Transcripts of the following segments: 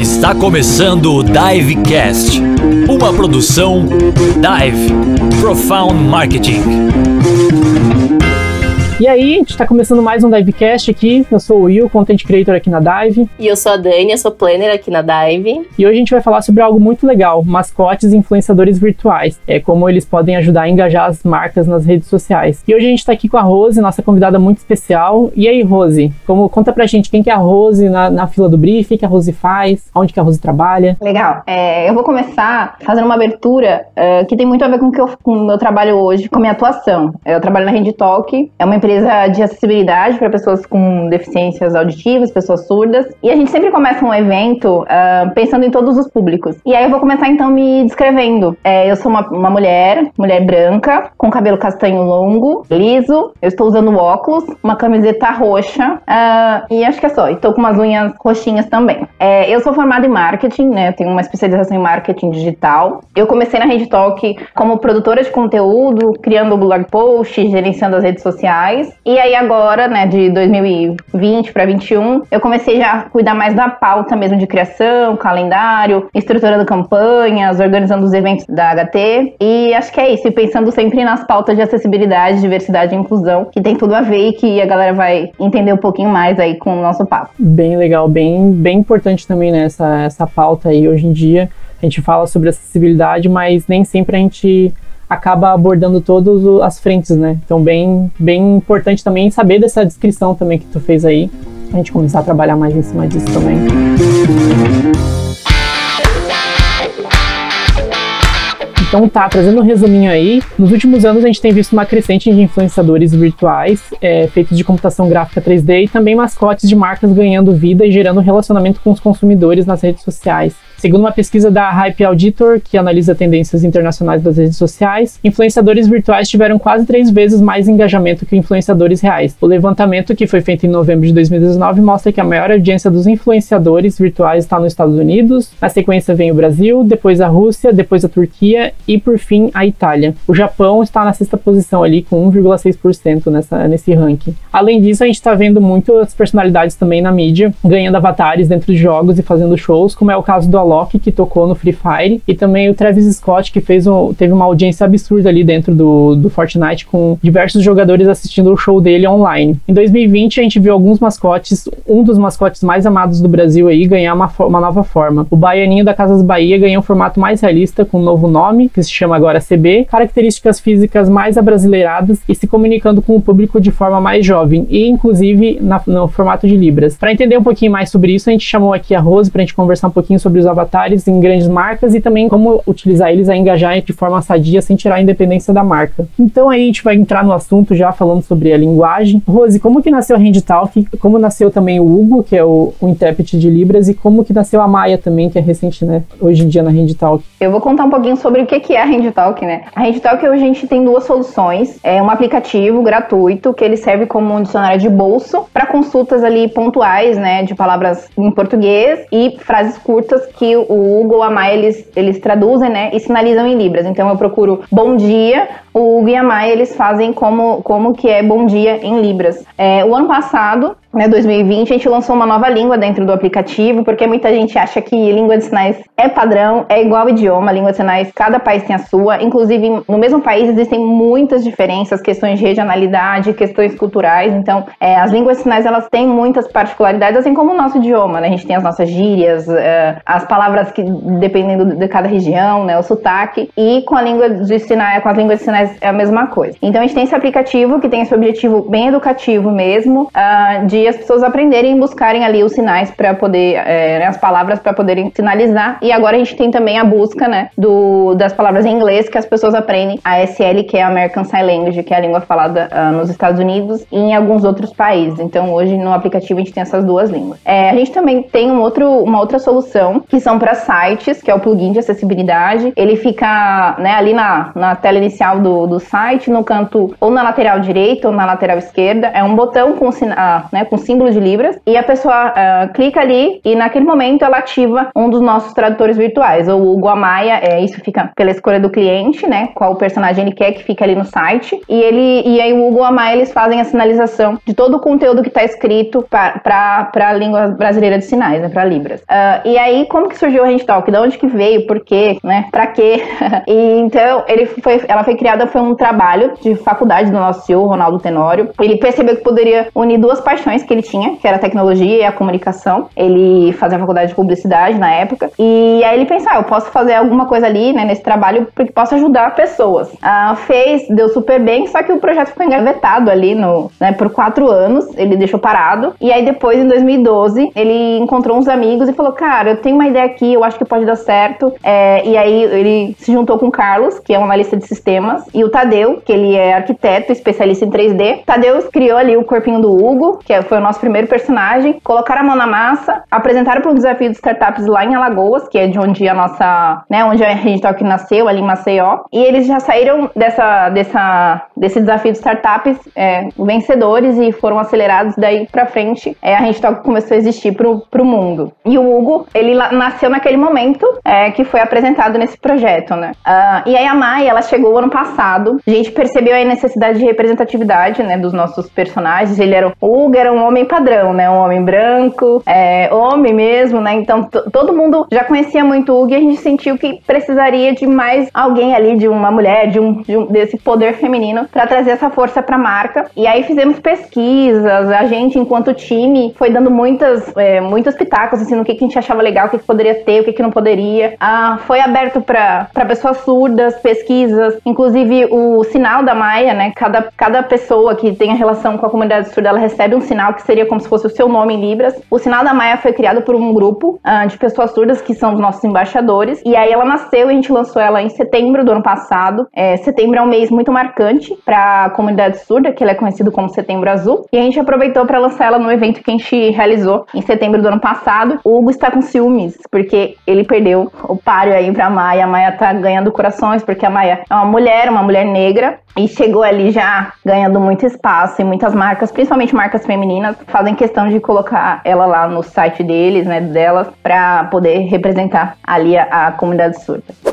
Está começando o Divecast, uma produção Dive Profound Marketing. E aí, a gente tá começando mais um Divecast aqui. Eu sou o Will, Content Creator aqui na Dive. E eu sou a Dani, eu sou planner aqui na Dive. E hoje a gente vai falar sobre algo muito legal, mascotes e influenciadores virtuais. É como eles podem ajudar a engajar as marcas nas redes sociais. E hoje a gente tá aqui com a Rose, nossa convidada muito especial. E aí, Rose, como, conta pra gente quem que é a Rose na, na fila do brief, o que a Rose faz, onde que a Rose trabalha. Legal. É, eu vou começar fazendo uma abertura uh, que tem muito a ver com o, que eu, com o meu trabalho hoje, com a minha atuação. Eu trabalho na Rede Talk, é uma empresa empresa de acessibilidade para pessoas com deficiências auditivas, pessoas surdas. E a gente sempre começa um evento uh, pensando em todos os públicos. E aí eu vou começar então me descrevendo. É, eu sou uma, uma, mulher, mulher branca, com cabelo castanho longo, liso. Eu estou usando óculos, uma camiseta roxa uh, e acho que é só. Estou com umas unhas roxinhas também. É, eu sou formada em marketing, né? Tenho uma especialização em marketing digital. Eu comecei na Rede Talk como produtora de conteúdo, criando blog posts, gerenciando as redes sociais E aí agora, né, de 2020 para 21, eu comecei já a cuidar mais da pauta mesmo de criação, calendário, estruturando campanhas, organizando os eventos da HT. E acho que é isso, e pensando sempre nas pautas de acessibilidade, diversidade e inclusão, que tem tudo a ver e que a galera vai entender um pouquinho mais aí com o nosso papo. Bem legal, bem, bem importante também né, essa, essa pauta aí hoje em dia. A gente fala sobre acessibilidade, mas nem sempre a gente acaba abordando todas as frentes, né? Então, bem, bem importante também saber dessa descrição também que tu fez aí, a gente começar a trabalhar mais em cima disso também. Então tá, trazendo um resuminho aí, nos últimos anos a gente tem visto uma crescente de influenciadores virtuais é, feitos de computação gráfica 3D e também mascotes de marcas ganhando vida e gerando relacionamento com os consumidores nas redes sociais. Segundo uma pesquisa da Hype Auditor, que analisa tendências internacionais das redes sociais, influenciadores virtuais tiveram quase três vezes mais engajamento que influenciadores reais. O levantamento, que foi feito em novembro de 2019, mostra que a maior audiência dos influenciadores virtuais está nos Estados Unidos, na sequência vem o Brasil, depois a Rússia, depois a Turquia e, por fim, a Itália. O Japão está na sexta posição ali, com 1,6% nessa, nesse ranking. Além disso, a gente está vendo muitas personalidades também na mídia, ganhando avatares dentro de jogos e fazendo shows, como é o caso do Que tocou no Free Fire, e também o Travis Scott, que fez um, teve uma audiência absurda ali dentro do, do Fortnite, com diversos jogadores assistindo o show dele online. Em 2020, a gente viu alguns mascotes, um dos mascotes mais amados do Brasil aí, ganhar uma, uma nova forma. O Baianinho da Casas Bahia ganhou um formato mais realista, com um novo nome, que se chama agora CB, características físicas mais abrasileiradas e se comunicando com o público de forma mais jovem, e inclusive na, no formato de Libras. Para entender um pouquinho mais sobre isso, a gente chamou aqui a Rose para a gente conversar um pouquinho sobre os avatares em grandes marcas e também como utilizar eles a engajar de forma sadia sem tirar a independência da marca. Então aí a gente vai entrar no assunto já falando sobre a linguagem. Rose, como que nasceu a Handtalk? Como nasceu também o Hugo, que é o, o intérprete de Libras, e como que nasceu a Maia também, que é recente, né, hoje em dia na Handtalk? Eu vou contar um pouquinho sobre o que é a Handtalk, né? A Handtalk hoje a gente tem duas soluções. É um aplicativo gratuito que ele serve como um dicionário de bolso para consultas ali pontuais, né, de palavras em português e frases curtas que o ou a Maia, eles, eles traduzem, né, e sinalizam em libras. Então eu procuro bom dia, o Hugo e a Maia, eles fazem como, como que é bom dia em libras. É, o ano passado, né, 2020, a gente lançou uma nova língua dentro do aplicativo, porque muita gente acha que língua de sinais é padrão, é igual idioma, língua de sinais, cada país tem a sua. Inclusive, no mesmo país existem muitas diferenças, questões de regionalidade, questões culturais. Então, é, as línguas de sinais, elas têm muitas particularidades, assim como o nosso idioma, né? A gente tem as nossas gírias, é, as palavras que, dependendo de cada região, né, o sotaque. E com a língua de sinais, com as línguas de sinais é a mesma coisa. Então, a gente tem esse aplicativo que tem esse objetivo bem educativo mesmo, uh, de as pessoas aprenderem e buscarem ali os sinais para poder, é, as palavras para poderem sinalizar. E agora a gente tem também a busca, né, do, das palavras em inglês que as pessoas aprendem, a SL, que é a American Sign Language, que é a língua falada uh, nos Estados Unidos e em alguns outros países. Então hoje no aplicativo a gente tem essas duas línguas. É, a gente também tem um outro, uma outra solução que são para sites, que é o plugin de acessibilidade. Ele fica né, ali na, na tela inicial do, do, site, no canto ou na lateral direita ou na lateral esquerda, é um botão com, uh, né, com símbolo de Libras, e a pessoa uh, clica ali e naquele momento ela ativa um dos nossos tradutores virtuais, ou o Hugo Amaya, é, isso fica pela escolha do cliente, né, qual personagem ele quer que fique ali no site, e ele e aí o Hugo Amaya eles fazem a sinalização de todo o conteúdo que está escrito para a língua brasileira de sinais, né, para Libras. Uh, e aí, como que surgiu o Hand Talk? De onde que veio? Por quê? Né? Para quê? e então, ele foi, ela foi criada, foi um trabalho de faculdade do nosso CEO, Ronaldo Tenório. Ele percebeu que poderia unir duas paixões que ele tinha, que era a tecnologia e a comunicação. Ele fazia faculdade de publicidade na época. E aí ele pensou, ah, eu posso fazer alguma coisa ali, né, nesse trabalho, porque posso ajudar pessoas. Uh, fez, deu super bem, só que o projeto ficou engavetado ali no, né, por quatro anos. Ele deixou parado. E aí depois, em 2012, ele encontrou uns amigos e falou, cara, eu tenho uma ideia aqui, eu acho que pode dar certo. É, e aí ele se juntou com o Carlos, que é um analista de sistemas, e o Tadeu, que ele é arquiteto, especialista em 3D. Tadeu criou ali o corpinho do Hugo, que foi o nosso primeiro personagem, colocaram a mão na massa, apresentaram para um desafio de startups lá em Alagoas, que é de onde a nossa, né, onde a gente Talk nasceu, ali em Maceió, e eles já saíram dessa, dessa, desse desafio de startups é, vencedores e foram acelerados daí para frente. É, a gente Talk começou a existir pro, pro mundo. E o Hugo, ele nasceu naquele momento é, que foi apresentado nesse projeto, né? Uh, e aí a Mai, ela chegou ano passado, a gente percebeu a necessidade de representatividade, né, dos nossos personagens. Ele era, o Hugo era um homem padrão, né, um homem branco, é, homem mesmo, né, então todo mundo já conhecia muito o Hugo e a gente sentiu que precisaria de mais alguém ali, de uma mulher, de um, de um desse poder feminino para trazer essa força para a marca. E aí fizemos pesquisas, a gente, enquanto time, foi dando muitas, é, muitos pitacos, assim, no que, que a gente achava legal, o que, que poderia ter, o que, que não poderia. Ah, foi aberto para pessoas surdas, pesquisas, inclusive o sinal da Maia, né? Cada, cada pessoa que tem a relação com a comunidade surda, ela recebe um sinal que seria como se fosse o seu nome em Libras. O sinal da Maia foi criado por um grupo ah, de pessoas surdas que são os nossos embaixadores. E aí ela nasceu e a gente lançou ela em setembro do ano passado. É, setembro é um mês muito marcante para a comunidade surda, que ela é conhecido como Setembro Azul. E a gente aproveitou para lançar ela no evento que a gente realizou em setembro do ano passado. O Hugo está com ciúmes, porque ele perdeu o páreo aí pra Maia. A Maia tá ganhando corações, porque a Maia é uma mulher, uma mulher negra, e chegou ali já ganhando muito espaço e muitas marcas, principalmente marcas femininas, fazem questão de colocar ela lá no site deles, né, delas, para poder representar ali a, a comunidade surda.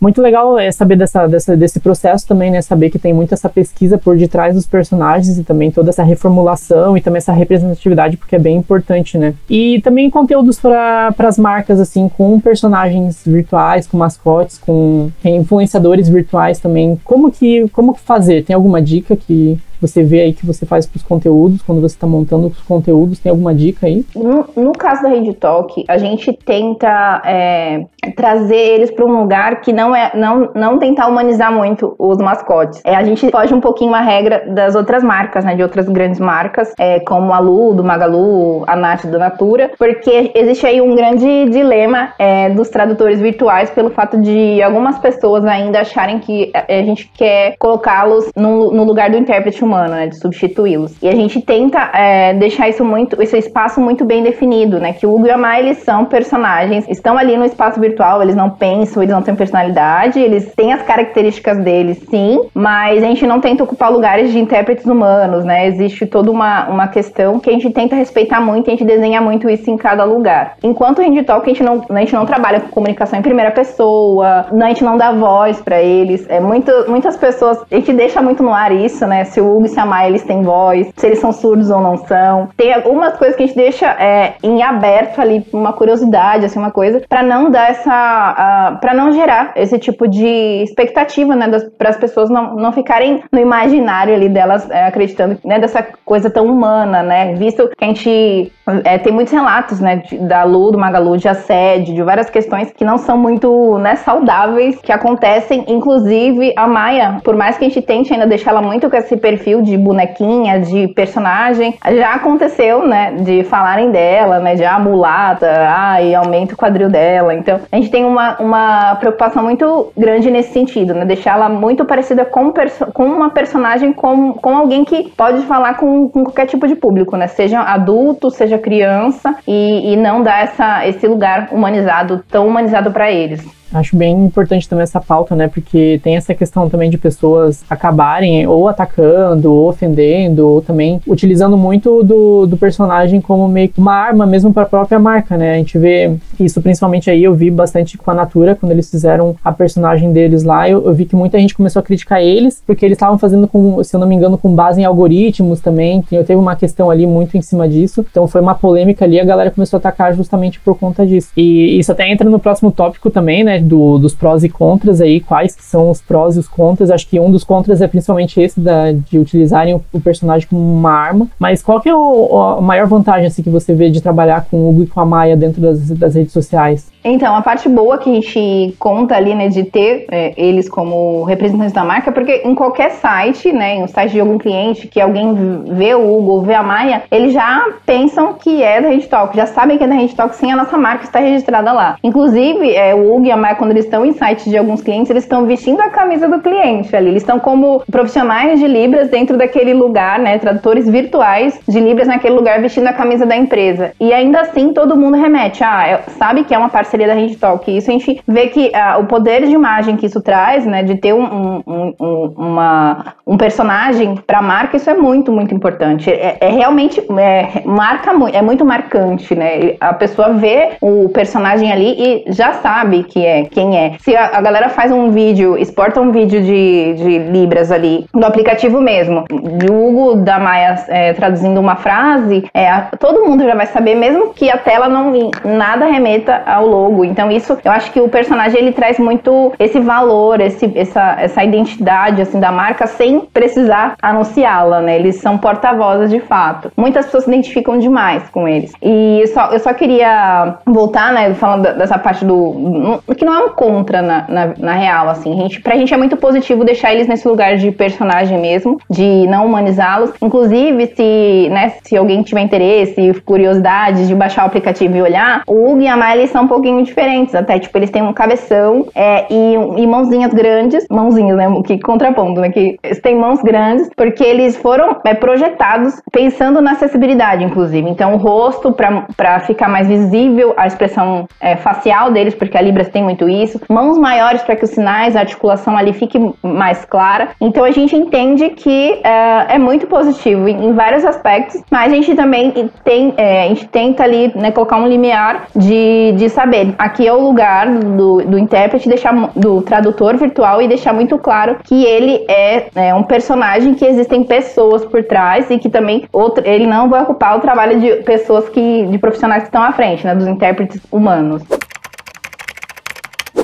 Muito legal é saber dessa, dessa, desse processo também, né? Saber que tem muito essa pesquisa por detrás dos personagens e também toda essa reformulação e também essa representatividade, porque é bem importante, né? E também conteúdos para as marcas, assim, com personagens virtuais, com mascotes, com influenciadores virtuais também. Como que, como fazer? Tem alguma dica que você vê aí que você faz para os conteúdos, quando você está montando os conteúdos, tem alguma dica aí? No, no caso da Rede Talk, a gente tenta é, trazer eles para um lugar que não é não, não tentar humanizar muito os mascotes. É, a gente foge um pouquinho a regra das outras marcas, né, de outras grandes marcas, é, como a Lu, do Magalu, a Nath do Natura, porque existe aí um grande dilema é, dos tradutores virtuais pelo fato de algumas pessoas ainda acharem que a gente quer colocá-los no, no lugar do intérprete humano, né, de substituí-los. E a gente tenta é, deixar isso muito, esse espaço muito bem definido, né, que o Hugo e a Mai, eles são personagens, estão ali no espaço virtual, eles não pensam, eles não têm personalidade, eles têm as características deles, sim, mas a gente não tenta ocupar lugares de intérpretes humanos, né, existe toda uma, uma questão que a gente tenta respeitar muito a gente desenha muito isso em cada lugar. Enquanto a gente Talk, a gente não, a gente não trabalha com comunicação em primeira pessoa, a gente não dá voz para eles, é muito, muitas pessoas, a gente deixa muito no ar isso, né, se o E se Maia, eles têm voz, se eles são surdos ou não são. Tem algumas coisas que a gente deixa é, em aberto ali, uma curiosidade, assim, uma coisa, para não dar essa. Uh, para não gerar esse tipo de expectativa, né, para as pessoas não, não ficarem no imaginário ali delas é, acreditando, né, dessa coisa tão humana, né, visto que a gente é, tem muitos relatos, né, de, da Lu, do Magalu, de assédio, de várias questões que não são muito, né, saudáveis, que acontecem, inclusive a Maia, por mais que a gente tente ainda deixar ela muito com esse perfil perfil de bonequinha, de personagem. Já aconteceu, né, de falarem dela, né, de ah, mulata, ah, e aumenta o quadril dela. Então, a gente tem uma, uma preocupação muito grande nesse sentido, né, deixar ela muito parecida com, com uma personagem, com, com alguém que pode falar com, com qualquer tipo de público, né, seja adulto, seja criança, e, e não dar essa, esse lugar humanizado, tão humanizado para eles. Acho bem importante também essa pauta, né? Porque tem essa questão também de pessoas acabarem ou atacando, ou ofendendo, ou também utilizando muito do, do personagem como meio que uma arma mesmo para a própria marca, né? A gente vê isso principalmente aí, eu vi bastante com a Natura, quando eles fizeram a personagem deles lá, eu, eu vi que muita gente começou a criticar eles, porque eles estavam fazendo com, se eu não me engano, com base em algoritmos também, que eu teve uma questão ali muito em cima disso, então foi uma polêmica ali, a galera começou a atacar justamente por conta disso. E isso até entra no próximo tópico também, né, do, dos prós e contras aí, quais que são os prós e os contras, acho que um dos contras é principalmente esse da, de utilizarem o, personagem como uma arma, mas qual que é o, a maior vantagem, assim, que você vê de trabalhar com o Hugo e com a Maia dentro das, das redes sociais? Então, a parte boa que a gente conta ali, né, de ter é, eles como representantes da marca, porque em qualquer site, né, em um site de algum cliente, que alguém vê o Hugo vê a Maia, eles já pensam que é da Rede Talk, já sabem que é da Rede Talk sem a nossa marca estar registrada lá. Inclusive, é, o Hugo e a Maia, quando eles estão em sites de alguns clientes, eles estão vestindo a camisa do cliente ali. Eles estão como profissionais de Libras dentro daquele lugar, né, tradutores virtuais de Libras naquele lugar vestindo a camisa da empresa. E ainda assim, todo mundo remete, ah, é, sabe que é uma parceria da Rede Talk. Isso a gente vê que ah, o poder de imagem que isso traz, né, de ter um, um, um, uma, um personagem para a marca, isso é muito, muito importante. É, é realmente é, marca é muito marcante, né? A pessoa vê o personagem ali e já sabe que é quem é. Se a, a galera faz um vídeo, exporta um vídeo de, de libras ali no aplicativo mesmo, de Hugo da Maia é, traduzindo uma frase, é, todo mundo já vai saber, mesmo que a tela não nada remeta ao logo. Então isso, eu acho que o personagem ele traz muito esse valor, esse, essa, essa identidade assim da marca sem precisar anunciá-la, né? Eles são porta-vozes de fato. Muitas pessoas se identificam demais com eles. E eu só, eu só queria voltar, né, falando dessa parte do que não é um contra na, na, na real, assim. A gente, pra gente é muito positivo deixar eles nesse lugar de personagem mesmo, de não humanizá-los. Inclusive, se, né, se alguém tiver interesse, curiosidade de baixar o aplicativo e olhar, o Hugo e a Miley são um pouquinho diferentes. Até, tipo, eles têm um cabeção é, e, e mãozinhas grandes. Mãozinhas, né? Que contrapondo, né? Que eles têm mãos grandes, porque eles foram é, projetados pensando na acessibilidade, inclusive. Então, o rosto, para ficar mais visível a expressão é, facial deles, porque a Libras tem muito isso. Mãos maiores para que os sinais, a articulação ali fique mais clara. Então, a gente entende que é, é muito positivo em, em, vários aspectos, mas a gente também tem, é, a gente tenta ali né, colocar um limiar de, de saber aqui é o lugar do, do intérprete, deixar, do tradutor virtual e deixar muito claro que ele é, é um personagem que existem pessoas por trás e que também outro, ele não vai ocupar o trabalho de pessoas que de profissionais que estão à frente, né, dos intérpretes humanos.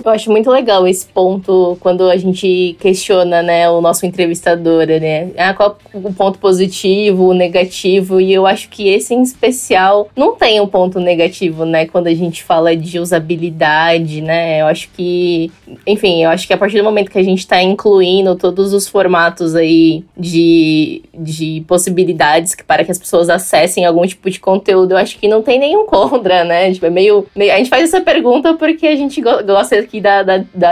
Eu acho muito legal esse ponto quando a gente questiona, né, o nosso entrevistador, né? Ah, qual o ponto positivo, o negativo? E eu acho que esse em especial não tem um ponto negativo, né? Quando a gente fala de usabilidade, né? Eu acho que, enfim, eu acho que a partir do momento que a gente está incluindo todos os formatos aí de, de possibilidades para que as pessoas acessem algum tipo de conteúdo, eu acho que não tem nenhum contra, né? Tipo, é meio a gente faz essa pergunta porque a gente gosta aqui da,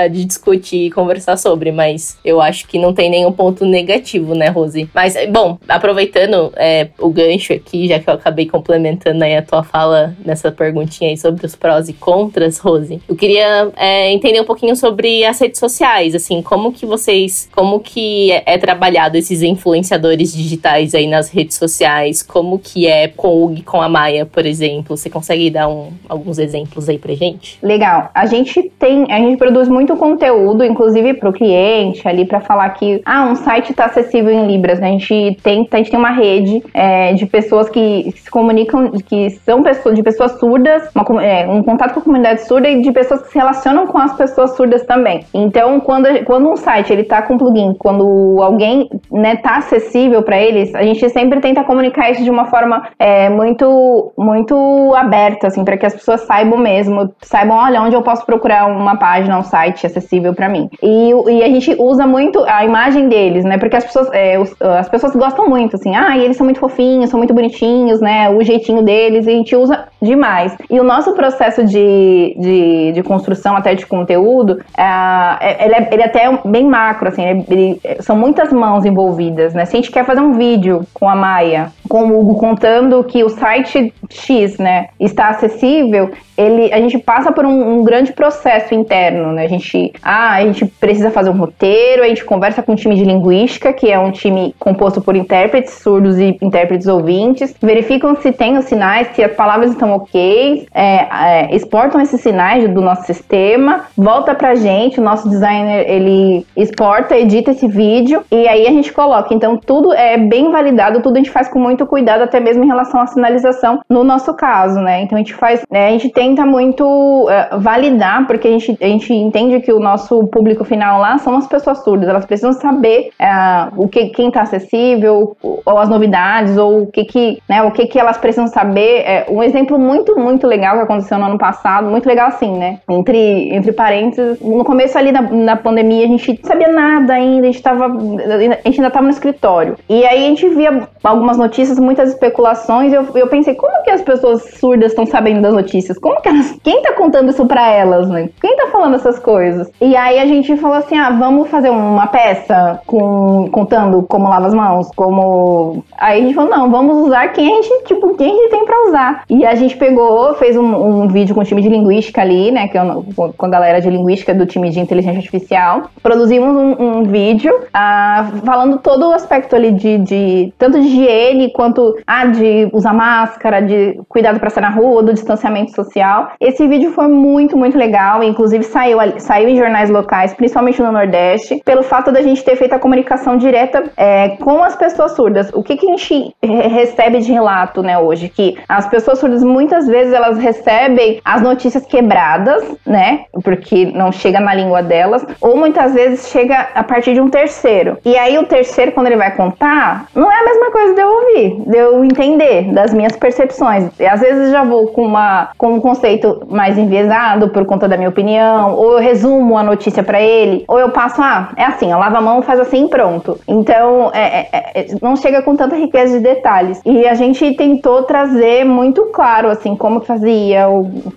de discutir e conversar sobre, mas eu acho que não tem nenhum ponto negativo, né, Rose? Mas, bom, aproveitando é, o gancho aqui, já que eu acabei complementando aí a tua fala nessa perguntinha aí sobre os prós e contras, Rose, eu queria é, entender um pouquinho sobre as redes sociais, assim, como que vocês, como que é, é trabalhado esses influenciadores digitais aí nas redes sociais, como que é com o com a Maia, por exemplo, você consegue dar um, alguns exemplos aí pra gente? Legal, a gente tem a gente produz muito conteúdo, inclusive para o cliente, ali para falar que ah, um site está acessível em Libras. Né? A gente tem, a gente tem uma rede é, de pessoas que se comunicam, que são pessoas, de pessoas surdas, uma, é, um contato com a comunidade surda e de pessoas que se relacionam com as pessoas surdas também. Então, quando, quando um site ele tá com plugin, quando alguém né, tá acessível para eles, a gente sempre tenta comunicar isso de uma forma é, muito, muito aberta, assim, para que as pessoas saibam mesmo, saibam, olha, onde eu posso procurar uma página, um site acessível para mim. E, e, a gente usa muito a imagem deles, né? Porque as pessoas, é, os, as pessoas gostam muito, assim, ah, eles são muito fofinhos, são muito bonitinhos, né? O jeitinho deles, e a gente usa demais. E o nosso processo de, de, de construção até de conteúdo, é, ele, é, ele é até bem macro, assim, ele, ele, são muitas mãos envolvidas, né? Se a gente quer fazer um vídeo com a Maia, com o Hugo contando que o site X, né, está acessível, ele, a gente passa por um, um grande processo interno né? A gente, ah, a gente precisa fazer um roteiro, a gente conversa com um time de linguística, que é um time composto por intérpretes surdos e intérpretes ouvintes, verificam se tem os sinais, se as palavras estão ok, é, é, exportam esses sinais do nosso sistema, volta pra gente, o nosso designer ele exporta, edita esse vídeo e aí a gente coloca. Então tudo é bem validado, tudo a gente faz com muito cuidado, até mesmo em relação à sinalização, no nosso caso, né? Então a gente faz, né, a gente tenta muito uh, validar, porque a gente, a gente entende que o nosso público final lá são as pessoas surdas, elas precisam saber uh, o que quem está acessível, ou as novidades, ou o que que, né, o que que elas precisam saber. É, um exemplo muito, muito legal que aconteceu no ano passado, muito legal assim, né? Entre, entre parênteses, no começo ali da, da pandemia, a gente não sabia nada ainda, a gente, tava, a gente ainda estava no escritório. E aí a gente via algumas notícias, muitas especulações, e eu, eu pensei, como que as pessoas surdas estão sabendo das notícias? Como que elas. Quem tá contando isso pra elas, né? Quem tá falando essas coisas? E aí a gente falou assim: ah, vamos fazer uma peça com, contando como lava as mãos, como. Aí a gente falou: não, vamos usar quem a gente, tipo, quem a gente tem pra usar. E a gente pegou, fez um, um vídeo com o time de linguística ali, né? Que eu, com a galera de linguística do time de inteligência artificial. Produzimos um, um vídeo uh, falando todo o aspecto ali de, de tanto de higiene quanto ah, de usar máscara, de cuidado para sair na rua, do distanciamento social. Esse vídeo foi muito, muito legal, inclusive saiu, saiu em jornais locais, principalmente no Nordeste, pelo fato da gente ter feito a comunicação direta é, com as pessoas surdas. O que, que a gente recebe de relato, né, hoje? Que as pessoas surdas muitas vezes elas recebem as notícias quebradas, né, porque não chega na língua delas, ou muitas vezes chega a partir de um terceiro. E aí o terceiro, quando ele vai contar, não é a mesma coisa de eu ouvir, de eu entender das minhas percepções. E às vezes já vou com, uma, com um conceito mais enviesado por conta da minha opinião, ou eu resumo a notícia para ele, ou eu passo, ah, é assim, eu lavo a mão, faz assim pronto. Então, é, é, é, não chega com tanta riqueza de detalhes. E a gente tentou trazer muito claro, assim, como fazia,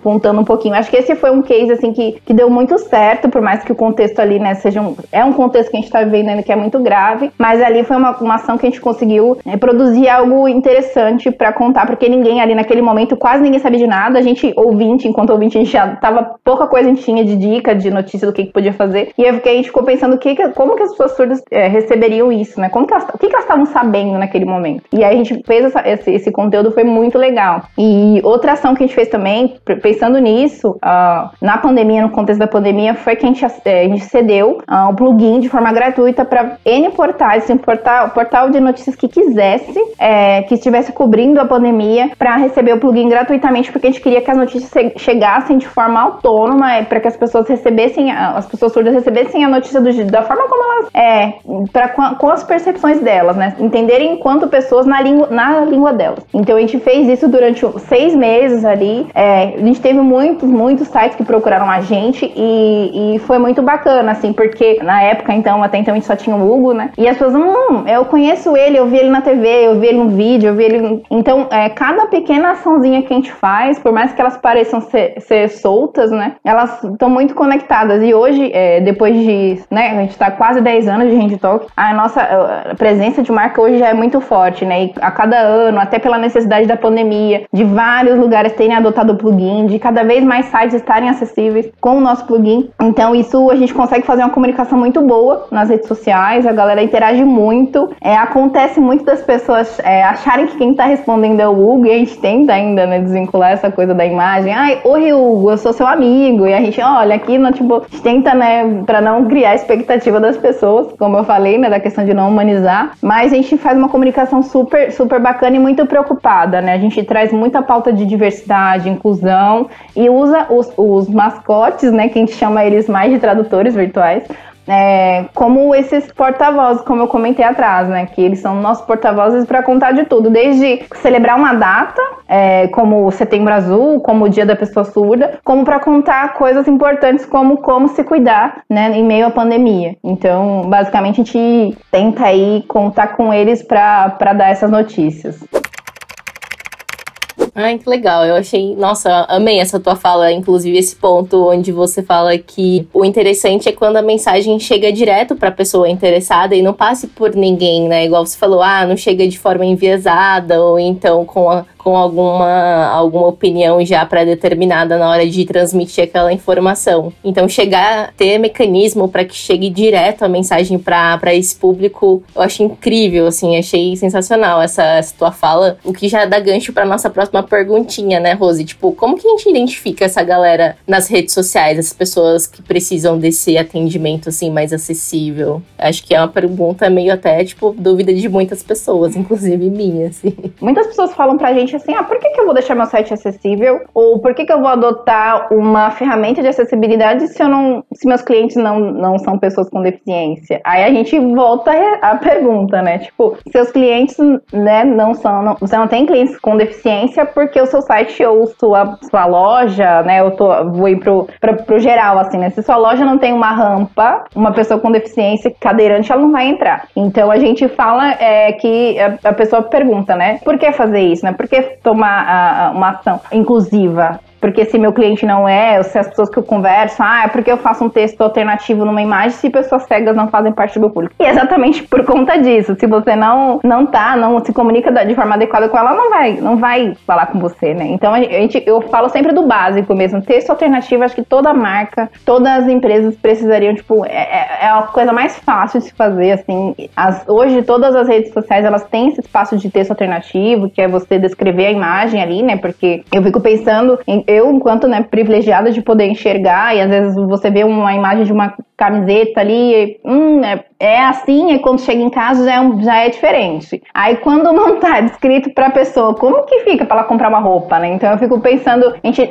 contando um pouquinho. Acho que esse foi um case, assim, que, que deu muito certo, por mais que o contexto ali, né, seja um, é um contexto que a gente tá vivendo que é muito grave, mas ali foi uma, uma ação que a gente conseguiu né, produzir algo interessante para contar, porque ninguém ali naquele momento, quase ninguém sabia de nada, a gente ouvinte, enquanto ouvinte, a gente já tava, pouca coisa a gente tinha de dica, de notícia do que, que podia fazer, e aí a gente ficou pensando que, como que as pessoas surdas é, receberiam isso, né, como que elas, o que, que elas estavam sabendo naquele momento. E aí a gente fez essa, esse, esse, conteúdo, foi muito legal. E outra ação que a gente fez também, pensando nisso, uh, na pandemia, no contexto da pandemia, foi que a gente, é, a gente cedeu uh, um plugin de forma gratuita para N portais, assim, portal, portal de notícias que quisesse, é, que estivesse cobrindo a pandemia, para receber o plugin gratuitamente, porque a gente queria que as notícias chegassem de forma autônoma, é, para que as pessoas recebessem, as pessoas surdas recebessem a notícia do, da forma como elas é, pra, com as percepções delas, né? Entenderem enquanto pessoas na língua, na língua delas. Então a gente fez isso durante seis meses ali. É, a gente teve muitos, muitos sites que procuraram a gente e, e foi muito bacana, assim, porque na época, então, até então a gente só tinha o Hugo, né? E as pessoas, hum, eu conheço ele, eu vi ele na TV, eu vi ele no vídeo, eu vi ele. Então, é, cada pequena açãozinha que a gente faz, por mais que elas pareçam ser, ser soltas, né? Elas estão muito conectadas. E hoje, é, depois de, né, a gente tá quase 10 anos de Hand Talk, a nossa a presença de marca hoje já é muito forte, né? E a cada ano, até pela necessidade da pandemia, de vários lugares terem adotado o plugin, de cada vez mais sites estarem acessíveis com o nosso plugin. Então, isso a gente consegue fazer uma comunicação muito boa nas redes sociais, a galera interage muito. É, acontece muito das pessoas é, acharem que quem tá respondendo é o Hugo, e a gente tenta ainda, né, desvincular essa coisa da imagem. Ai, oi Hugo, eu sou seu amigo. E a gente, olha, aqui, no, tipo, a gente tenta, né, pra não criar expectativa das pessoas, como eu falei, né, da questão de não humanizar. Mas a gente faz uma comunicação super, super bacana e muito preocupada, né? A gente traz muita pauta de diversidade, inclusão e usa os, os mascotes, né, que a gente chama eles mais de tradutores virtuais, é, como esses porta-vozes, como eu comentei atrás, né? Que eles são nossos porta-vozes para contar de tudo, desde celebrar uma data, é, como Setembro Azul, como o Dia da Pessoa Surda, como para contar coisas importantes como como se cuidar, né, em meio à pandemia. Então, basicamente, a gente tenta aí contar com eles para dar essas notícias. Ai, que legal. Eu achei, nossa, amei essa tua fala, inclusive esse ponto onde você fala que o interessante é quando a mensagem chega direto para a pessoa interessada e não passe por ninguém, né? Igual você falou, ah, não chega de forma enviesada ou então com a com alguma, alguma opinião já pré-determinada na hora de transmitir aquela informação. Então, chegar, ter mecanismo para que chegue direto a mensagem para esse público, eu acho incrível, assim, achei sensacional essa, essa tua fala, o que já dá gancho para nossa próxima perguntinha, né, Rose? Tipo, como que a gente identifica essa galera nas redes sociais, essas pessoas que precisam desse atendimento, assim, mais acessível? Acho que é uma pergunta meio até, tipo, dúvida de muitas pessoas, inclusive minha, assim. Muitas pessoas falam pra gente assim, ah, por que, que eu vou deixar meu site acessível? Ou por que, que eu vou adotar uma ferramenta de acessibilidade se eu não, se meus clientes não, não são pessoas com deficiência? Aí a gente volta à pergunta, né? Tipo, seus clientes, né, não são, não, você não tem clientes com deficiência porque o seu site ou sua, sua loja, né, eu tô, vou ir pro, pro, pro geral, assim, né? Se sua loja não tem uma rampa, uma pessoa com deficiência cadeirante, ela não vai entrar. Então a gente fala é, que a, a pessoa pergunta, né? Por que fazer isso, né? Por que tomar uma ação inclusiva? Porque se meu cliente não é, ou se as pessoas que eu converso, ah, é porque eu faço um texto alternativo numa imagem se pessoas cegas não fazem parte do meu público. E é exatamente por conta disso. Se você não não tá, não se comunica de forma adequada com ela, não vai, não vai falar com você, né? Então a gente, eu falo sempre do básico mesmo. Texto alternativo, acho que toda marca, todas as empresas precisariam, tipo, é, é, é a coisa mais fácil de se fazer, assim. As, hoje todas as redes sociais, elas têm esse espaço de texto alternativo, que é você descrever a imagem ali, né? Porque eu fico pensando em eu, enquanto né, privilegiada de poder enxergar, e às vezes você vê uma imagem de uma camiseta ali, hum, é, é assim, e quando chega em casa já é, um, já é diferente. Aí quando não tá descrito pra pessoa, como que fica para ela comprar uma roupa, né? Então eu fico pensando, gente,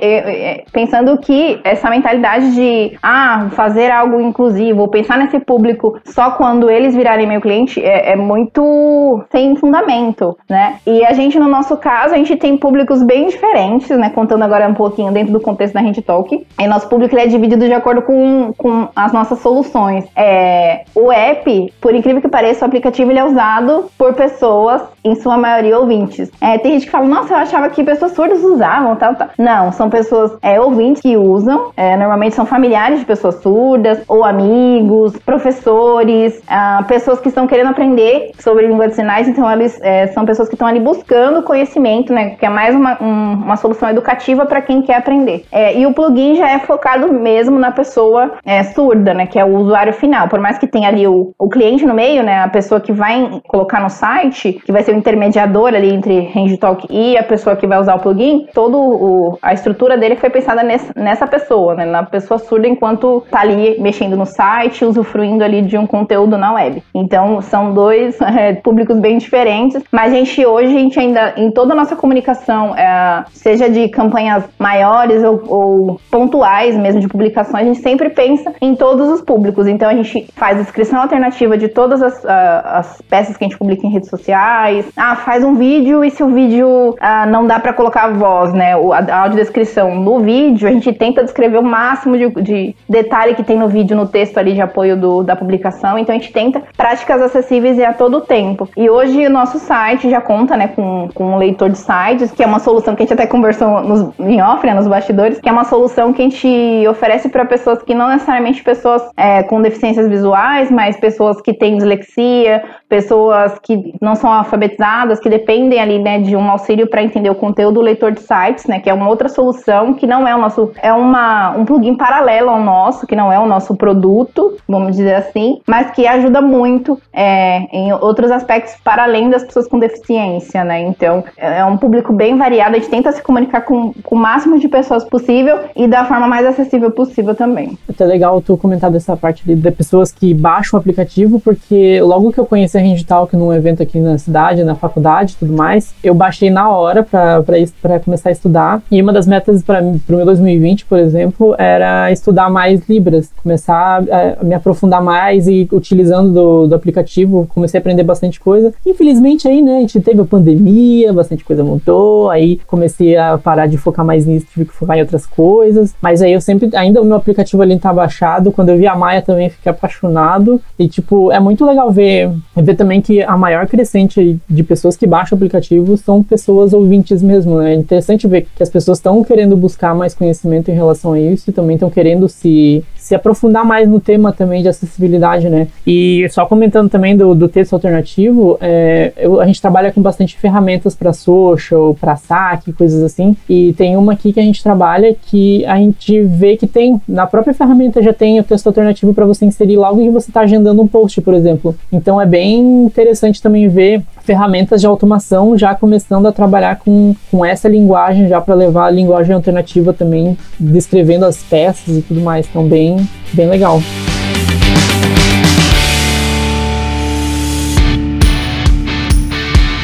pensando que essa mentalidade de, ah, fazer algo inclusivo, pensar nesse público só quando eles virarem meu cliente é, é muito sem fundamento, né? E a gente, no nosso caso, a gente tem públicos bem diferentes, né? Contando agora um pouquinho dentro do contexto da Rede Talk. E nosso público é dividido de acordo com, com as nossas soluções. É, o app, por incrível que pareça, o aplicativo ele é usado por pessoas, em sua maioria ouvintes. É, tem gente que fala, nossa, eu achava que pessoas surdas usavam, tal, tal. Não, são pessoas é, ouvintes que usam. É, normalmente são familiares de pessoas surdas, ou amigos, professores, ah, pessoas que estão querendo aprender sobre língua de sinais. Então, eles é, são pessoas que estão ali buscando conhecimento, né? Que é mais uma, um, uma solução educativa para quem quer aprender. É, e o plugin já é focado mesmo na pessoa é, surda, né? Que é o usuário final. Por mais que tenha ali o, o cliente no meio, né? A pessoa que vai colocar no site, que vai ser o intermediador ali entre Range Talk e a pessoa que vai usar o plugin, todo o, a estrutura dele foi pensada nessa, nessa pessoa, né? Na pessoa surda enquanto tá ali mexendo no site, usufruindo ali de um conteúdo na web. Então, são dois é, públicos bem diferentes, mas a gente hoje, a gente ainda, em toda a nossa comunicação, é, seja de campanhas maiores ou, ou, pontuais mesmo de publicações, a gente sempre pensa em todos os públicos. Então a gente faz descrição alternativa de todas as, uh, as peças que a gente publica em redes sociais. Ah, faz um vídeo e se o vídeo uh, não dá para colocar a voz, né? O, a, a audiodescrição no vídeo, a gente tenta descrever o máximo de, de, detalhe que tem no vídeo, no texto ali de apoio do, da publicação. Então a gente tenta práticas acessíveis e a todo tempo. E hoje o nosso site já conta, né, com, com um leitor de sites, que é uma solução que a gente até conversou nos, em off, né, nos bastidores, que é uma solução que a gente oferece para pessoas que não necessariamente pessoas é, com deficiências visuais, mas pessoas que têm dislexia, pessoas que não são alfabetizadas, que dependem ali, né, de um auxílio para entender o conteúdo do leitor de sites, né, que é uma outra solução que não é o nosso, é uma, um plugin paralelo ao nosso, que não é o nosso produto, vamos dizer assim, mas que ajuda muito é, em outros aspectos para além das pessoas com deficiência, né, então é um público bem variado, a gente tenta se comunicar com, com o máximo de pessoas possível e da forma mais acessível possível também. É até legal tu comentar dessa parte ali de pessoas que baixam o aplicativo, porque logo que eu conheci a Rangetalk num evento aqui na cidade, na faculdade e tudo mais, eu baixei na hora para começar a estudar. E uma das metas para o meu 2020, por exemplo, era estudar mais Libras, começar a me aprofundar mais e utilizando do, do aplicativo, comecei a aprender bastante coisa. Infelizmente aí, né, a gente teve a pandemia, bastante coisa mudou, aí comecei a parar de focar mais nisso, tive que focar em outras coisas, mas aí eu sempre, ainda o meu aplicativo ali tá baixado, quando eu vi a Maia também fiquei apaixonado, e tipo, é muito legal ver, ver também que a maior crescente de pessoas que baixam o aplicativo são pessoas ouvintes mesmo, né? é interessante ver que as pessoas estão querendo buscar mais conhecimento em relação a isso e também estão querendo se se aprofundar mais no tema também de acessibilidade, né? E só comentando também do, do texto alternativo, é, eu, a gente trabalha com bastante ferramentas para social, para saque, coisas assim. E tem uma aqui que a gente trabalha que a gente vê que tem, na própria ferramenta já tem o texto alternativo para você inserir logo que você está agendando um post, por exemplo. Então é bem interessante também ver ferramentas de automação já começando a trabalhar com, com essa linguagem, já para levar a linguagem alternativa também, descrevendo as peças e tudo mais. Então, bem, bem legal.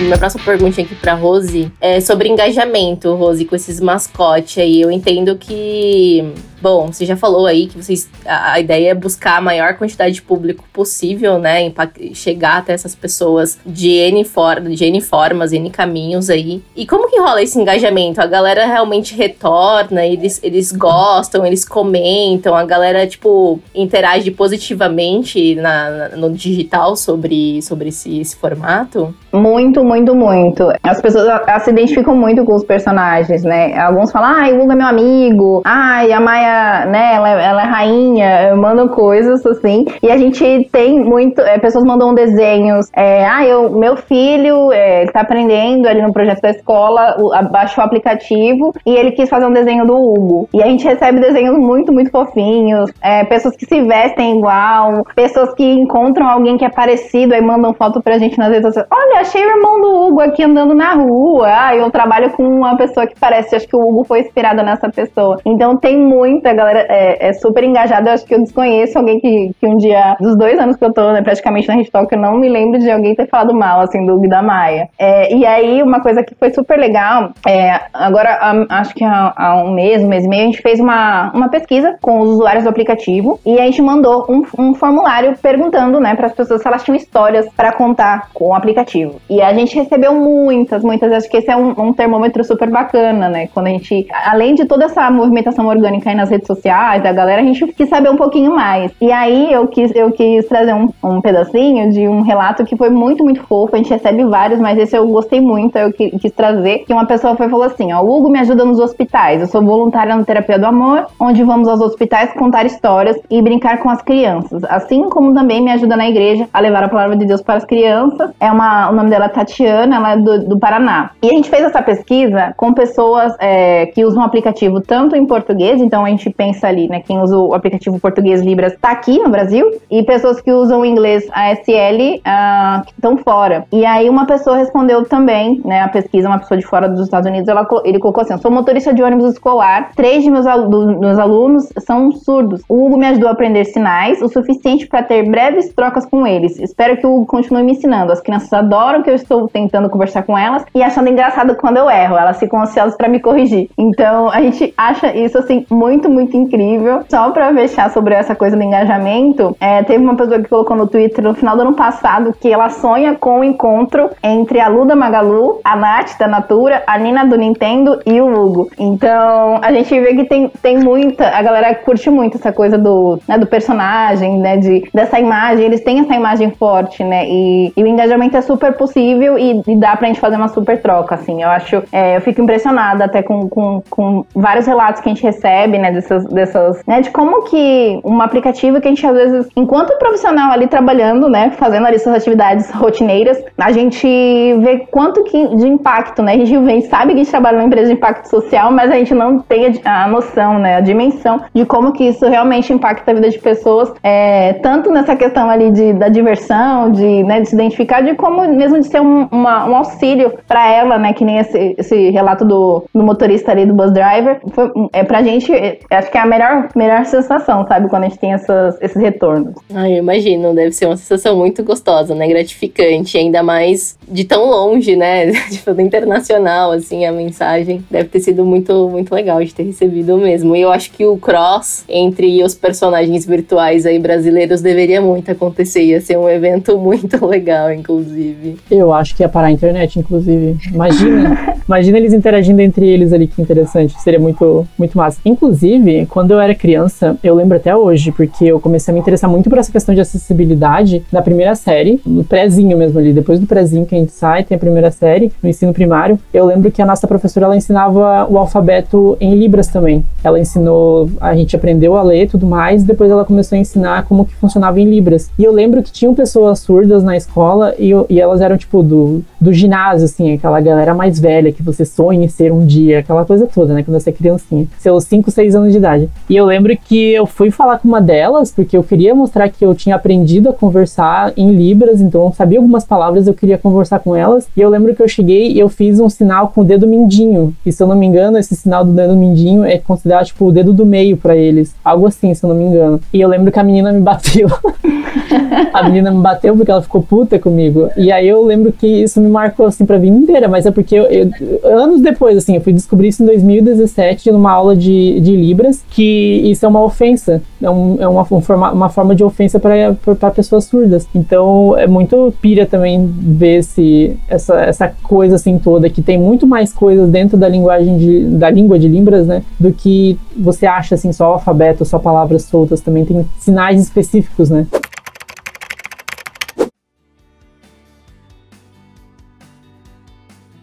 Minha próxima pergunta aqui para Rose é sobre engajamento, Rose, com esses mascotes aí. Eu entendo que Bom, você já falou aí que vocês a, ideia é buscar a maior quantidade de público possível, né? Chegar até essas pessoas de N, for, de N formas, N caminhos aí. E como que rola esse engajamento? A galera realmente retorna, eles, eles gostam, eles comentam, a galera, tipo, interage positivamente na, no digital sobre, sobre esse, esse formato? Muito, muito, muito. As pessoas elas se identificam muito com os personagens, né? Alguns falam, ai, o Hugo é meu amigo, ai, a Maia né, ela, é, ela é rainha, mandam coisas assim. E a gente tem muito, é, pessoas mandam desenhos. É, ah, eu, meu filho é, tá aprendendo ali no projeto da escola, baixou o aplicativo e ele quis fazer um desenho do Hugo. E a gente recebe desenhos muito, muito fofinhos. É, pessoas que se vestem igual, pessoas que encontram alguém que é parecido, aí mandam foto pra gente nas redes sociais. Olha, achei o irmão do Hugo aqui andando na rua. Ah, eu trabalho com uma pessoa que parece, acho que o Hugo foi inspirado nessa pessoa. Então tem muito muito, a galera é, é, super engajada. Eu acho que eu desconheço alguém que, que um dia, dos dois anos que eu tô né, praticamente na Talk, eu não me lembro de alguém ter falado mal, assim, do Guida Maia. É, e aí, uma coisa que foi super legal, é, agora, acho que há, há, um mês, um mês e meio, a gente fez uma, uma pesquisa com os usuários do aplicativo e a gente mandou um, um formulário perguntando, né, para as pessoas se elas tinham histórias para contar com o aplicativo. E a gente recebeu muitas, muitas. Acho que esse é um, um termômetro super bacana, né? Quando a gente, além de toda essa movimentação orgânica aí nas redes sociais da galera, a gente quis saber um pouquinho mais. E aí eu quis, eu quis trazer um, um pedacinho de um relato que foi muito, muito fofo. A gente recebe vários, mas esse eu gostei muito, eu quis, trazer. Que uma pessoa foi falou assim: ó, o Hugo me ajuda nos hospitais. Eu sou voluntária na Terapia do Amor, onde vamos aos hospitais contar histórias e brincar com as crianças. Assim como também me ajuda na igreja a levar a palavra de Deus para as crianças. É uma, o nome dela é Tatiana, ela é do, do Paraná. E a gente fez essa pesquisa com pessoas é, que usam o aplicativo tanto em português, então a gente pensa ali, né? Quem usa o aplicativo português Libras tá aqui no Brasil e pessoas que usam o inglês ASL uh, ah, estão fora. E aí uma pessoa respondeu também, né? A pesquisa, uma pessoa de fora dos Estados Unidos, ela, ele colocou assim: sou motorista de ônibus escolar, três de meus, meus alunos são surdos. O Hugo me ajudou a aprender sinais o suficiente para ter breves trocas com eles. Espero que o Hugo continue me ensinando. As crianças adoram que eu estou tentando conversar com elas e achando engraçado quando eu erro. Elas ficam ansiosas para me corrigir. Então a gente acha isso assim muito, muito incrível. Só pra fechar sobre essa coisa do engajamento, é, teve uma pessoa que colocou no Twitter no final do ano passado que ela sonha com o encontro entre a Luda Magalu, a Nath da Natura, a Nina do Nintendo e o Hugo. Então a gente vê que tem, tem muita, a galera curte muito essa coisa do, né, do personagem, né, de, dessa imagem, eles têm essa imagem forte, né, e, e o engajamento é super possível e, e, dá pra gente fazer uma super troca, assim, eu acho, é, eu fico impressionada até com, com, com vários relatos que a gente recebe, né, dessas, dessas, né, de como que um aplicativo que a gente às vezes, enquanto profissional ali trabalhando, né, fazendo ali suas atividades rotineiras, a gente vê quanto que de impacto, né, a gente vem, sabe que a gente trabalha numa empresa de impacto social, mas a gente não tem a, noção, né, a dimensão de como que isso realmente impacta a vida de pessoas, é, tanto nessa questão ali de, da diversão, de, né, de se identificar, de como mesmo de ser um, uma, um auxílio para ela, né, que nem esse, esse relato do, do motorista ali, do bus driver, foi, é pra gente, acho que é a melhor, melhor sensação, sabe? Quando a gente tem essas, esses retornos. Ah, eu imagino, deve ser uma sensação muito gostosa, né? Gratificante, ainda mais de tão longe, né? Tipo, do internacional, assim, a mensagem. Deve ter sido muito, muito legal de ter recebido mesmo. E eu acho que o cross entre os personagens virtuais aí brasileiros deveria muito acontecer. Ia ser um evento muito legal, inclusive. Eu acho que ia parar a internet, inclusive. Imagina, imagina eles interagindo entre eles ali, que interessante. Seria muito, muito massa. Inclusive, Inclusive, quando eu era criança, eu lembro até hoje, porque eu comecei a me interessar muito por essa questão de acessibilidade na primeira série, no prézinho mesmo ali, depois do prézinho que a gente sai, tem a primeira série, no ensino primário. Eu lembro que a nossa professora ela ensinava o alfabeto em libras também. Ela ensinou, a gente aprendeu a ler tudo mais, depois ela começou a ensinar como que funcionava em libras. E eu lembro que tinham pessoas surdas na escola e, e elas eram tipo do, do ginásio, assim, aquela galera mais velha que você sonha em ser um dia, aquela coisa toda, né, quando você é criancinha, seus 5, 6 anos de idade. E eu lembro que eu fui falar com uma delas porque eu queria mostrar que eu tinha aprendido a conversar em libras, então eu sabia algumas palavras, eu queria conversar com elas. E eu lembro que eu cheguei e eu fiz um sinal com o dedo mindinho. E se eu não me engano, esse sinal do dedo mindinho é considerado tipo o dedo do meio para eles, algo assim, se eu não me engano. E eu lembro que a menina me bateu. a menina me bateu porque ela ficou puta comigo. E aí eu lembro que isso me marcou assim pra vida inteira, mas é porque eu, eu, anos depois, assim, eu fui descobrir isso em 2017 numa aula de, de Libras, que isso é uma ofensa, é, um, é uma, um forma, uma forma de ofensa para pessoas surdas. Então é muito pira também ver esse, essa, essa coisa assim toda, que tem muito mais coisas dentro da linguagem de, da língua de Libras, né, do que você acha assim, só alfabeto, só palavras soltas, também tem sinais específicos, né.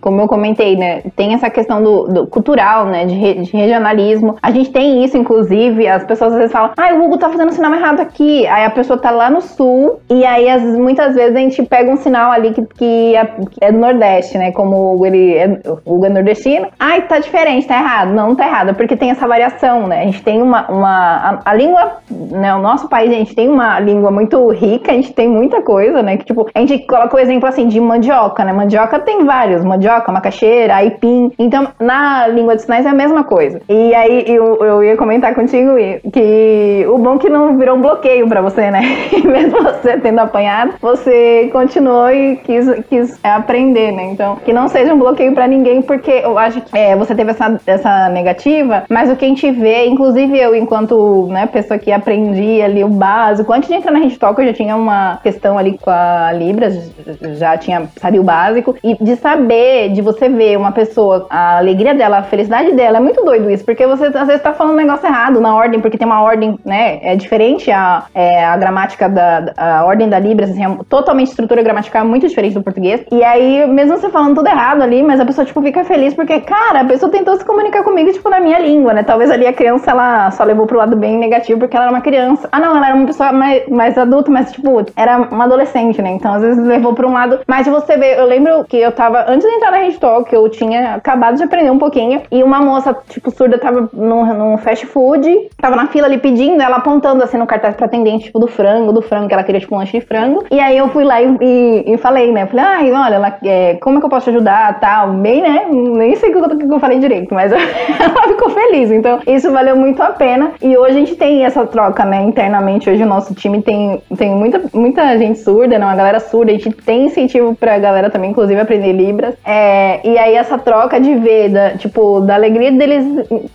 Como eu comentei, né, tem essa questão do, do cultural, né, de, re, de, regionalismo. A gente tem isso, inclusive, as pessoas às vezes falam, ah, o Hugo tá fazendo sinal errado aqui. Aí a pessoa tá lá no sul, e aí as, muitas vezes a gente pega um sinal ali que, que, é, que é, do Nordeste, né, como o Hugo, ele é, o Hugo é nordestino. Ai, tá diferente, tá errado. Não, não tá errado, porque tem essa variação, né, a gente tem uma, uma a, a língua, né, o nosso país, a gente tem uma língua muito rica, a gente tem muita coisa, né, que tipo, a gente coloca o exemplo assim de mandioca, né, mandioca tem vários, mandioca mandioca, macaxeira, aipim. Então, na língua de sinais é a mesma coisa. E aí eu, eu ia comentar contigo que o bom que não virou um bloqueio para você, né? Mesmo você tendo apanhado, você continuou e quis, quis aprender, né? Então, que não seja um bloqueio para ninguém, porque eu acho que é, você teve essa, essa negativa, mas o que a gente vê, inclusive eu, enquanto né, pessoa que aprendi ali o básico, antes de entrar na Rede Talk, eu já tinha uma questão ali com a Libras, já tinha, sabia o básico, e de saber de você ver uma pessoa, a alegria dela, a felicidade dela, é muito doido isso, porque você às vezes tá falando um negócio errado na ordem, porque tem uma ordem, né? É diferente a, é, a gramática da a ordem da Libras, assim, é totalmente estrutura gramatical muito diferente do português. E aí, mesmo você falando tudo errado ali, mas a pessoa, tipo, fica feliz porque, cara, a pessoa tentou se comunicar comigo, tipo, na minha língua, né? Talvez ali a criança, ela só levou pro lado bem negativo porque ela era uma criança. Ah, não, ela era uma pessoa mais, mais adulta, mas, tipo, era uma adolescente, né? Então, às vezes levou pra um lado. Mas você vê, eu lembro que eu tava, antes de entrar Rede Talk, eu tinha acabado de aprender um pouquinho, e uma moça, tipo, surda, tava num, num fast food, tava na fila ali pedindo, ela apontando assim no cartaz pra atendente, tipo, do frango, do frango, que ela queria, tipo, um lanche de frango. E aí eu fui lá e, e, e falei, né? Falei, ai, olha, ela, é, como é que eu posso te ajudar, tal, bem, né? Nem sei o que, que eu falei direito, mas ela ficou feliz. Então, isso valeu muito a pena. E hoje a gente tem essa troca, né? Internamente, hoje o nosso time tem, tem muita, muita gente surda, né? Uma galera surda, a gente tem incentivo pra galera também, inclusive, aprender Libras. É, e aí essa troca de ver, da, tipo, da alegria deles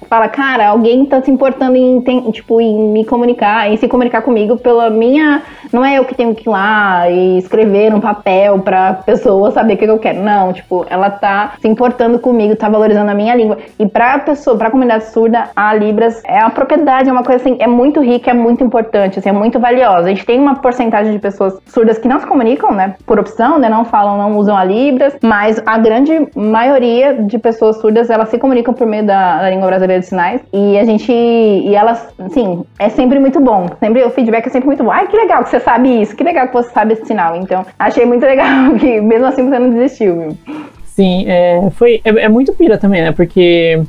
fala, cara, alguém tá se importando em, tem, tipo, em me comunicar, em se comunicar comigo pela minha. Não é eu que tenho que ir lá e escrever num papel pra pessoa saber o que eu quero. Não, tipo, ela tá se importando comigo, tá valorizando a minha língua. E pra pessoa, pra comunidade surda, a Libras é uma propriedade, é uma coisa assim, é muito rica, é muito importante, assim, é muito valiosa. A gente tem uma porcentagem de pessoas surdas que não se comunicam, né? Por opção, né? Não falam, não usam a Libras, mas a grande maioria de pessoas surdas, elas se comunicam por meio da, da, língua brasileira de sinais. E a gente. E elas, sim, é sempre muito bom. Sempre o feedback é sempre muito bom. Ai, que legal que você sabe isso, que legal que você sabe esse sinal. Então, achei muito legal que, mesmo assim, você não desistiu, viu? Sim, é, foi, é, é muito pira também, né? Porque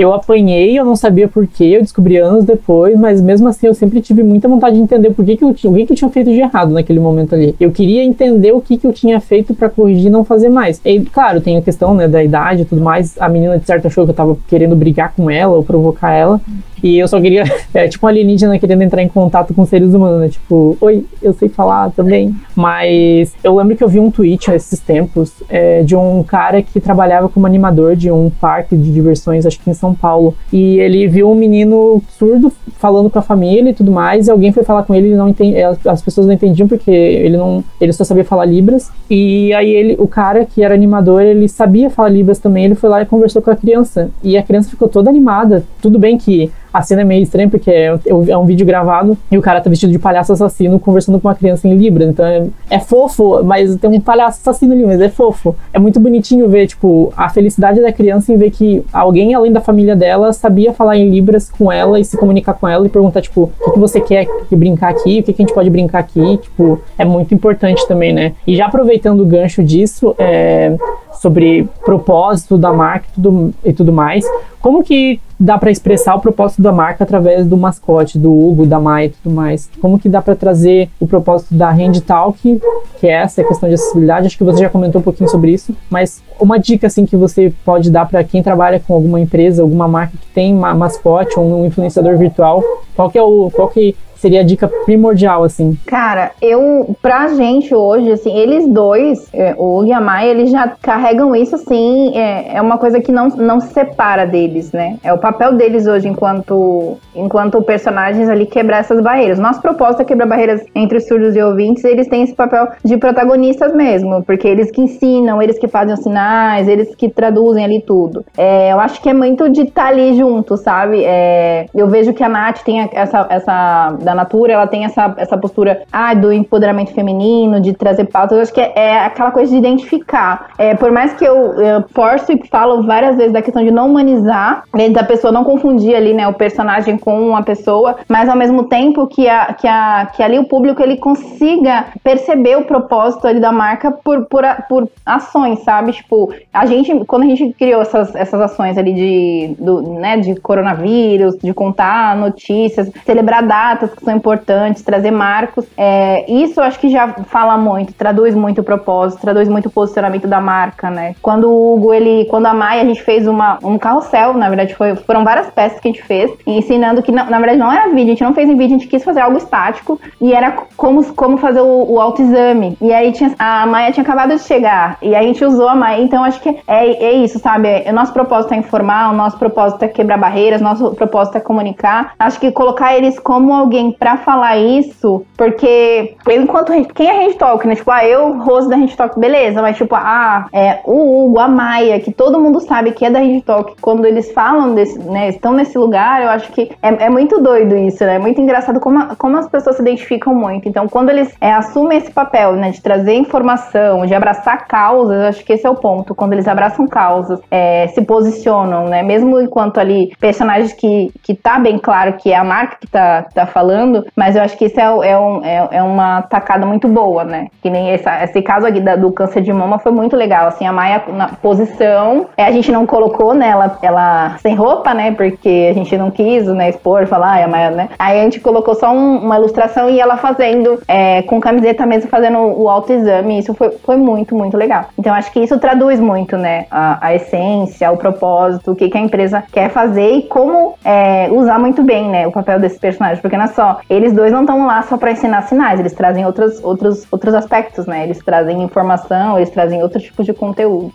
eu apanhei, eu não sabia porquê, eu descobri anos depois, mas mesmo assim eu sempre tive muita vontade de entender por que, que eu o que, que eu tinha feito de errado naquele momento ali. Eu queria entender o que, que eu tinha feito para corrigir e não fazer mais. E claro, tem a questão né, da idade e tudo mais. A menina de certo achou que eu tava querendo brigar com ela ou provocar ela. E eu só queria. É tipo um alienígena querendo entrar em contato com seres humanos, né? Tipo, oi, eu sei falar também. Mas eu lembro que eu vi um tweet esses tempos é, de um cara que trabalhava como animador de um parque de diversões, acho que em São Paulo. E ele viu um menino surdo falando com a família e tudo mais. E alguém foi falar com ele, ele não entende, é, as pessoas não entendiam porque ele não. Ele só sabia falar Libras. E aí ele, o cara que era animador, ele sabia falar Libras também. Ele foi lá e conversou com a criança. E a criança ficou toda animada. Tudo bem que a cena é meio estranha porque é, é um vídeo gravado e o cara tá vestido de palhaço assassino conversando com uma criança em Libras. Então é, é fofo, mas tem um palhaço assassino ali, mas é fofo. É muito bonitinho ver, tipo, a felicidade da criança em ver que alguém além da família dela sabia falar em Libras com ela e se comunicar com ela e perguntar, tipo, o que, você quer que brincar aqui, o que, que a gente pode brincar aqui, tipo, é muito importante também, né? E já aproveitando o gancho disso, é, sobre propósito da marca e tudo, e tudo mais, como que dá para expressar o propósito da marca através do mascote, do Hugo, da Mai e tudo mais? Como que dá para trazer o propósito da Hand Talk, que é essa questão de acessibilidade? Acho que você já comentou um pouquinho sobre isso, mas uma dica assim que você pode dar para quem trabalha com alguma empresa, alguma marca que tem mascote ou um influenciador virtual, qual que é o qual que seria a dica primordial, assim? Cara, eu, pra gente hoje, assim, eles dois, é, o Hugo e a eles já carregam isso, assim, é, é uma coisa que não, não se separa deles, né? É o papel deles hoje enquanto, enquanto personagens ali quebrar essas barreiras. Nosso propósito é quebrar barreiras entre os surdos e ouvintes, eles têm esse papel de protagonistas mesmo, porque eles que ensinam, eles que fazem os sinais, eles que traduzem ali tudo. É, eu acho que é muito de estar tá ali junto, sabe? É, eu vejo que a Nath tem essa, essa da Natura, ela tem essa, essa postura ah, do empoderamento feminino, de trazer pautas. Eu acho que é, é aquela coisa de identificar. É, por mais que eu, eu forço e falo várias vezes da questão de não humanizar, né, da pessoa não confundir ali, né, o personagem com uma pessoa, mas ao mesmo tempo que, a, que, a, que ali o público ele consiga perceber o propósito ali da marca por, por, por ações, sabe? Tipo, a gente, quando a gente criou essas, essas ações ali de, do, né, de coronavírus, de contar notícias, celebrar datas que são importantes, trazer marcos. É, isso eu acho que já fala muito, traduz muito o propósito, traduz muito o posicionamento da marca, né? Quando o Hugo, ele, quando a Maia, a gente fez uma, um carrossel, na verdade, foi, foram várias peças que a gente fez, ensinando que, na, verdade, não era vídeo, a gente não fez em vídeo, a gente quis fazer algo estático e era como, como fazer o, o autoexame. E aí tinha, a Maia tinha acabado de chegar e a gente usou a Maia, então acho que é, é isso, sabe? O nosso propósito é informar, o nosso propósito é quebrar barreiras, nosso propósito é comunicar. Acho que colocar eles como alguém para falar isso, porque enquanto quem é Hand Talk, né? Tipo, ah, eu, Rose da Hand Talk, beleza, mas tipo, ah, é o Hugo, a Maia, que todo mundo sabe que é da Hand Talk, quando eles falam desse, né, estão nesse lugar, eu acho que é, é muito doido isso, né? É muito engraçado como, a, como as pessoas se identificam muito. Então, quando eles é, assumem esse papel, né, de trazer informação, de abraçar causas, eu acho que esse é o ponto. Quando eles abraçam causas, é, se posicionam, né? Mesmo enquanto ali personagens que, que tá bem claro que é a marca que tá, tá falando falando, mas eu acho que isso é, é, um, é, é uma tacada muito boa, né? Que nem essa, esse caso aqui da, do câncer de mama foi muito legal. Assim, a Maia na posição, é, a gente não colocou nela ela sem roupa, né? Porque a gente não quis, né, expor, falar, ai, a Maia, né? Aí a gente colocou só um, uma ilustração e ela fazendo é, com camiseta mesmo, fazendo o autoexame. Isso foi, foi muito, muito legal. Então acho que isso traduz muito, né? A, a essência, o propósito, o que, que a empresa quer fazer e como é, usar muito bem, né? O papel desse personagem. Porque não é só eles dois não estão lá só para ensinar sinais, eles trazem outros, outros, outros aspectos, né? Eles trazem informação, eles trazem outro tipo de conteúdo.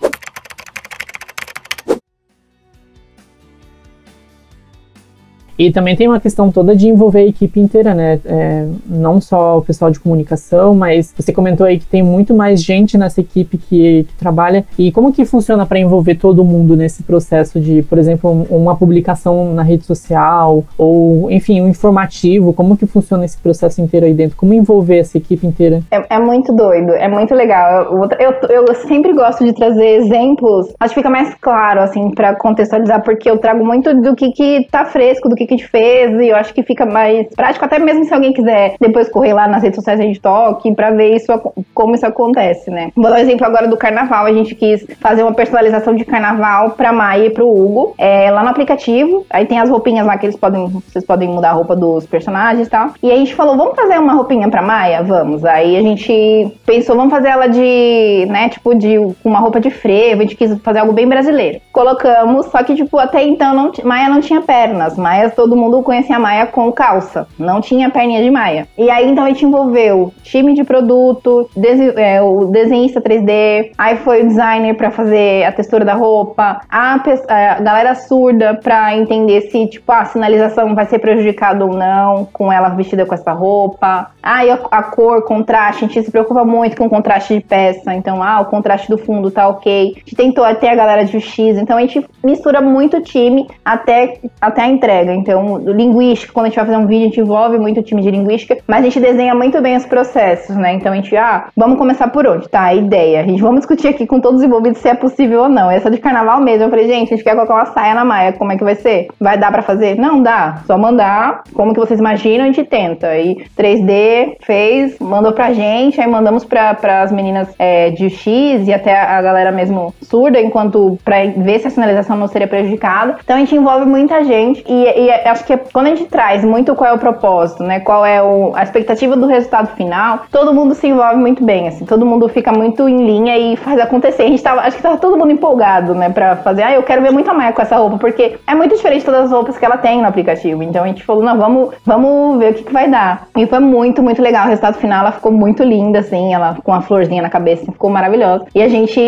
E também tem uma questão toda de envolver a equipe inteira, né? É, não só o pessoal de comunicação, mas você comentou aí que tem muito mais gente nessa equipe que, que trabalha. E como que funciona para envolver todo mundo nesse processo de, por exemplo, uma publicação na rede social ou, enfim, um informativo? Como que funciona esse processo inteiro aí dentro? Como envolver essa equipe inteira? É, é muito doido, é muito legal. Eu, eu, eu, sempre gosto de trazer exemplos. Acho que fica mais claro, assim, para contextualizar, porque eu trago muito do que, que tá fresco, do que que, a gente fez, e eu acho que fica mais prático, até mesmo se alguém quiser depois correr lá nas redes sociais da gente toque pra ver isso, como isso acontece, né? Vou dar um exemplo agora do carnaval. A gente quis fazer uma personalização de carnaval pra Maia e pro Hugo, é, lá no aplicativo. Aí tem as roupinhas lá que eles podem, vocês podem mudar a roupa dos personagens e tal. E a gente falou, vamos fazer uma roupinha pra Maia? Vamos. Aí a gente pensou, vamos fazer ela de, né, tipo, de uma roupa de frevo, a gente quis fazer algo bem brasileiro. Colocamos, só que, tipo, até então não, Maia não tinha pernas. Maia todo mundo conhecia a Maia com calça, não tinha perninha de Maia. E aí então a gente envolveu time de produto, é, o desenhista 3D, aí foi o designer para fazer a textura da roupa, a, a galera surda para entender se tipo a sinalização vai ser prejudicada ou não com ela vestida com essa roupa. Aí a, a cor, contraste, a gente se preocupa muito com o contraste de peça, então ah, o contraste do fundo tá ok. A gente tentou até a galera de X, então a gente mistura muito time até, até a entrega. Então, linguística, quando a gente vai fazer um vídeo, a gente envolve muito o time de linguística, mas a gente desenha muito bem os processos, né? Então a gente, ah, vamos começar por onde? Tá, a ideia. A gente vamos discutir aqui com todos os envolvidos se é possível ou não. Essa de carnaval mesmo, eu falei, gente, a gente quer colocar uma saia na maia, como é que vai ser? Vai dar para fazer? Não dá, só mandar, como que vocês imaginam, a gente tenta. Aí 3D fez, mandou pra gente, aí mandamos pra, as meninas é, de X e até a galera mesmo surda, enquanto pra ver se a sinalização não seria prejudicada. Então a gente envolve muita gente e, e acho que é, quando a gente traz muito qual é o propósito, né? Qual é o, a expectativa do resultado final, todo mundo se envolve muito bem, assim, todo mundo fica muito em linha e faz acontecer. A gente tava, acho que tava todo mundo empolgado, né, pra fazer, ah, eu quero ver muito a Maia com essa roupa, porque é muito diferente de todas as roupas que ela tem no aplicativo. Então a gente falou, não, vamos, vamos ver o que, que vai dar. E foi muito, muito legal. O resultado final, ela ficou muito linda, assim, ela com a florzinha na cabeça, ficou maravilhosa. E a gente,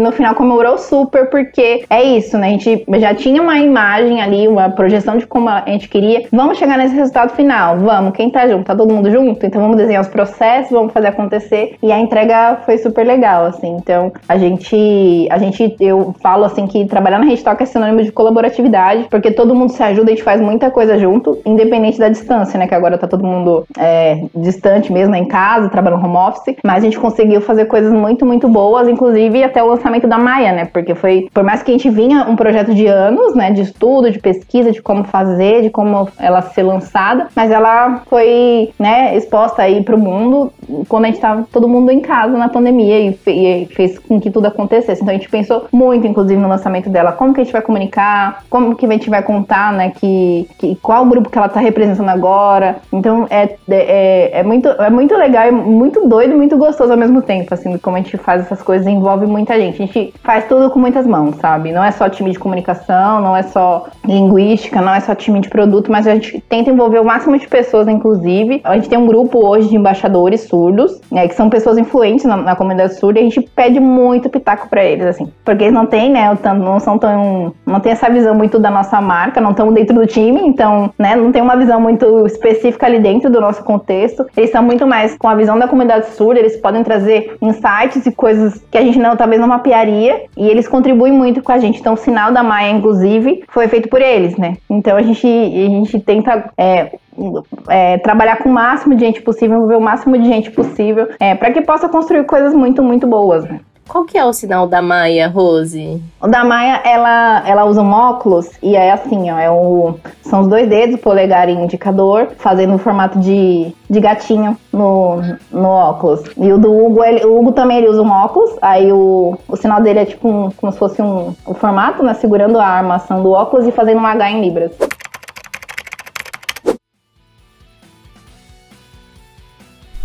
no final, comemorou super, porque é isso, né? A gente já tinha uma imagem ali, uma projeção de como a gente queria. Vamos chegar nesse resultado final, vamos. Quem tá junto? Tá todo mundo junto? Então vamos desenhar os processos, vamos fazer acontecer. E a entrega foi super legal, assim. Então a gente, a gente, eu falo assim que trabalhar na Rede Talk é sinônimo de colaboratividade, porque todo mundo se ajuda, a gente faz muita coisa junto, independente da distância, né? Que agora tá todo mundo é, distante mesmo, em casa, trabalhando home office. Mas a gente conseguiu fazer coisas muito, muito boas, inclusive até o lançamento da Maia, né? Porque foi, por mais que a gente vinha um projeto de anos, né? De estudo, de pesquisa, de como fazer, de como ela ser lançada, mas ela foi, né, exposta aí pro mundo quando a gente tava todo mundo em casa na pandemia e, e, fez com que tudo acontecesse. Então a gente pensou muito, inclusive, no lançamento dela, como que a gente vai comunicar, como que a gente vai contar, né, que, que qual grupo que ela tá representando agora. Então é, é, é, é muito, é muito legal, é muito doido muito gostoso ao mesmo tempo, assim, como a gente faz essas coisas, envolve muita gente. A gente faz tudo com muitas mãos, sabe? Não é só time de comunicação, não é só linguística, não é só time de produto, mas a gente tenta envolver o máximo de pessoas, inclusive. A gente tem um grupo hoje de embaixadores surdos, né, que são pessoas influentes na, na comunidade surda, e a gente pede muito pitaco para eles, assim, porque eles não têm, né, não são tão, não tem essa visão muito da nossa marca, não estão dentro do time, então, né, não tem uma visão muito específica ali dentro do nosso contexto. Eles são muito mais com a visão da comunidade surda, eles podem trazer insights e coisas que a gente não, talvez não mapearia, e eles contribuem muito com a gente. Então, o sinal da Maia, inclusive, foi feito por eles, né? Então, a gente, a gente tenta é, é, trabalhar com o máximo de gente possível, envolver o máximo de gente possível, é, para que possa construir coisas muito, muito boas. Né? Qual que é o sinal da Maia, Rose? O da Maia, ela, ela usa um óculos e é assim, ó, é o, são os dois dedos, polegar e indicador, fazendo o formato de, de gatinho no, no óculos. E o do Hugo, ele, o Hugo também ele usa um óculos, aí o, o sinal dele é tipo um, como se fosse um, o formato, né, segurando a armação do óculos e fazendo um H em libras.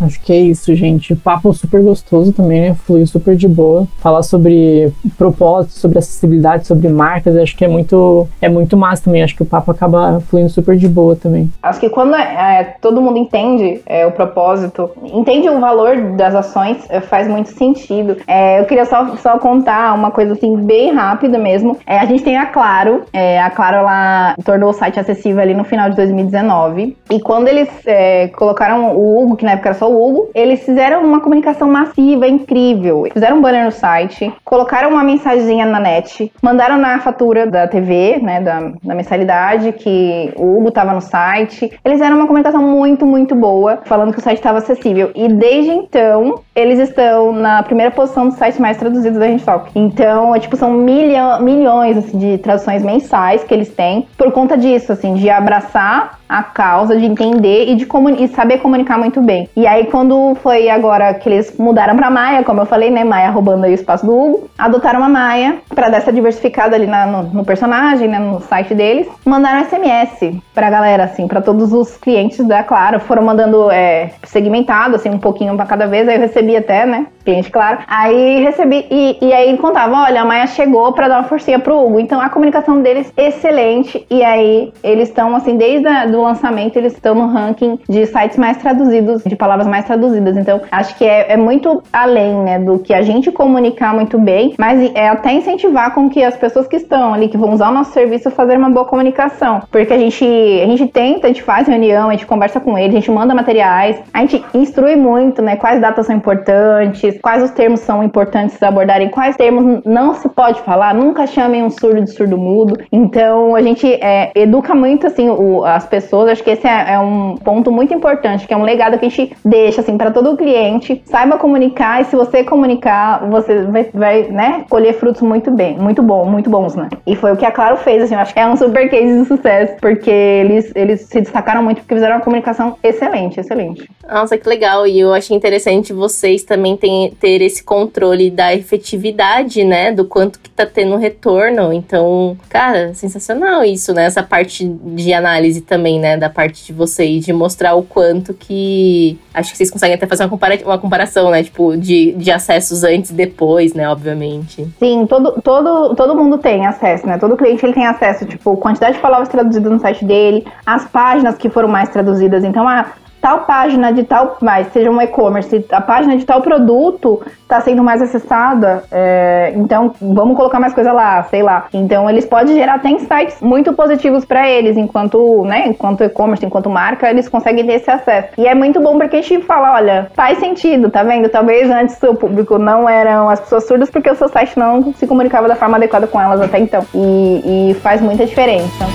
Acho que é isso, gente. Papo super gostoso também, né? Fluiu super de boa. Falar sobre propósito, sobre acessibilidade, sobre marcas, acho que é muito, é muito massa também. Acho que o papo acaba fluindo super de boa também. Acho que quando é, é todo mundo entende é, o propósito, entende o valor das ações, é, faz muito sentido. É, eu queria só, só contar uma coisa assim, bem rápida mesmo. É, a gente tem a Claro. a Claro, ela tornou o site acessível ali no final de 2019. E quando eles colocaram o Hugo, que na época era só Hugo, eles fizeram uma comunicação massiva, incrível. Fizeram um banner no site, colocaram uma mensagenzinha na net, mandaram na fatura da TV, né, da, da mensalidade, que o Hugo tava no site. Eles fizeram uma comunicação muito, muito boa, falando que o site estava acessível. E desde então, eles estão na primeira posição dos sites mais traduzidos da Gente Talk. Então, é, tipo, são milhão, milhões assim, de traduções mensais que eles têm por conta disso, assim, de abraçar a causa, de entender e de e saber comunicar muito bem. E aí, quando foi agora que eles mudaram pra Maia, como eu falei, né? Maia roubando aí o espaço do Hugo, adotaram uma Maia para dar essa diversificada ali na, no, no, personagem, né? No site deles. Mandaram SMS pra galera, assim, para todos os clientes da Claro. Foram mandando é, segmentado, assim, um pouquinho pra cada vez. Aí eu recebi até, né? Cliente, claro. Aí recebi, e, e aí contava: olha, a Maia chegou para dar uma forcinha pro Hugo. Então a comunicação deles excelente. E aí eles estão, assim, desde o lançamento, eles estão no ranking de sites mais traduzidos, de palavras mais traduzidas. Então, acho que é, é muito além, né, do que a gente comunicar muito bem, mas é até incentivar incentivar com que as pessoas que estão ali, que vão usar o nosso serviço, fazer uma boa comunicação. Porque a gente, a gente tenta, a gente faz reunião, a gente conversa com eles, a gente manda materiais, a gente instrui muito, né? Quais datas são importantes, quais os termos são importantes abordarem, quais termos não se pode falar, nunca chamem um surdo de surdo mudo. Então a gente é, educa muito assim o, as pessoas. Acho que esse é, é, um ponto muito importante, que é um legado que a gente deixa assim para todo cliente. Saiba comunicar e se você comunicar, você vai, vai né, colher frutos muito bem, muito bom, muito bons, né? E foi o que a Claro fez, assim, eu acho que é um super case de sucesso, porque eles, eles se destacaram muito porque fizeram uma comunicação excelente, excelente. Nossa, que legal. E eu achei interessante vocês também tem, ter esse controle da efetividade, né? Do quanto que tá tendo retorno. Então, cara, sensacional isso, né? Essa parte de análise também, né? Da parte de vocês, de mostrar o quanto que. Acho que vocês conseguem até fazer uma, compara uma comparação, né? Tipo, de, de acessos antes e depois, né? Obviamente. Sim, todo, todo, todo mundo tem acesso, né? Todo cliente ele tem acesso, tipo, quantidade de palavras traduzidas no site dele, as páginas que foram mais traduzidas. Então, a, tal página de tal, mais seja um e-commerce, a página de tal produto está sendo mais acessada, é, então vamos colocar mais coisa lá, sei lá. Então eles podem gerar até insights muito positivos para eles, enquanto, né, enquanto e-commerce, enquanto marca, eles conseguem ter esse acesso. E é muito bom porque a gente fala, olha, faz sentido, tá vendo? Talvez antes seu público não eram as pessoas surdas porque o seu site não se comunicava da forma adequada com elas até então. E, e faz muita diferença.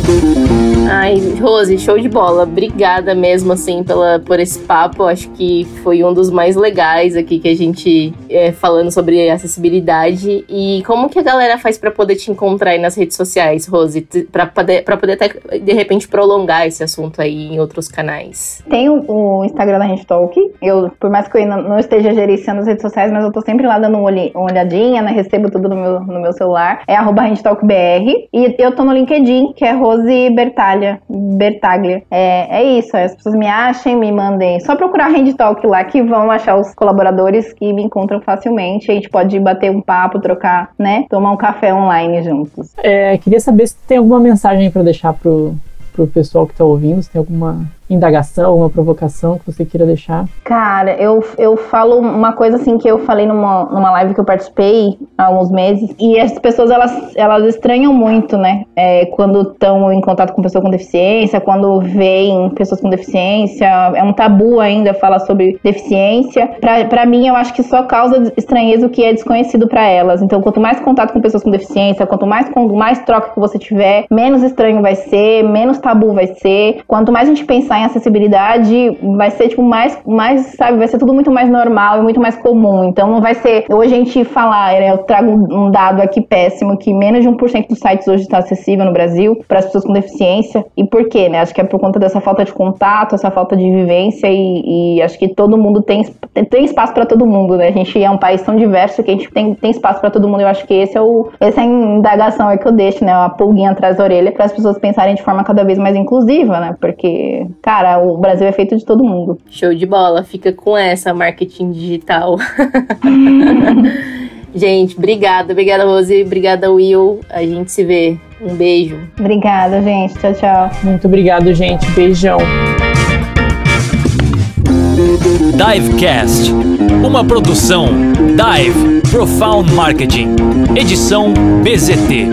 Thank you. Ai, Rose, show de bola. Obrigada mesmo, assim, pela, por esse papo. Acho que foi um dos mais legais aqui que a gente é, falando sobre acessibilidade. E como que a galera faz para poder te encontrar aí nas redes sociais, Rose? Pra poder, pra poder até, de repente, prolongar esse assunto aí em outros canais. Tem o, Instagram da Rede Talk. Eu, por mais que eu não esteja gerenciando as redes sociais, mas eu tô sempre lá dando uma olhadinha, né? Recebo tudo no meu, no meu celular. É arroba BR. E eu tô no LinkedIn, que é Rose Bertalha. Bertaglia. É, é isso, as pessoas me achem, me mandem. Só procurar Hand Talk lá que vão achar os colaboradores que me encontram facilmente. A gente pode bater um papo, trocar, né? Tomar um café online juntos. É, queria saber se tem alguma mensagem para deixar pro, pro pessoal que tá ouvindo, se tem alguma indagação, alguma provocação que você queira deixar? Cara, eu, eu falo uma coisa assim que eu falei numa, numa live que eu participei há uns meses, e as pessoas elas, elas estranham muito, né? É, quando estão em contato com pessoas com deficiência, quando veem pessoas com deficiência, é um tabu ainda falar sobre deficiência. Pra mim, eu acho que só causa estranheza o que é desconhecido para elas. Então, quanto mais contato com pessoas com deficiência, quanto mais, quanto mais troca que você tiver, menos estranho vai ser, menos tabu vai ser. Quanto mais a gente pensar em acessibilidade, vai ser, tipo, mais, mais, sabe, vai ser tudo muito mais normal e muito mais comum. Então não vai ser. Hoje a gente falar, né, eu trago um dado aqui péssimo, que menos de 1% dos sites hoje está acessível no Brasil para as pessoas com deficiência. E por quê, né? Acho que é por conta dessa falta de contato, essa falta de vivência e, e acho que todo mundo tem, tem espaço para todo mundo, né? A gente é um país tão diverso que a gente tem, tem espaço para todo mundo. Eu acho que esse é o, essa é a indagação é que eu deixo, né? A pulguinha atrás da orelha para as pessoas pensarem de forma cada vez mais inclusiva, né? Porque, cara, o Brasil é feito de todo mundo. Show de bola, fica com essa marketing digital. gente, obrigada, obrigada Rose, obrigada Will. A gente se vê. Um beijo. Obrigada, gente. Tchau, tchau. Muito obrigado, gente. Beijão. Divecast, uma produção Dive Profound Marketing, edição BZT.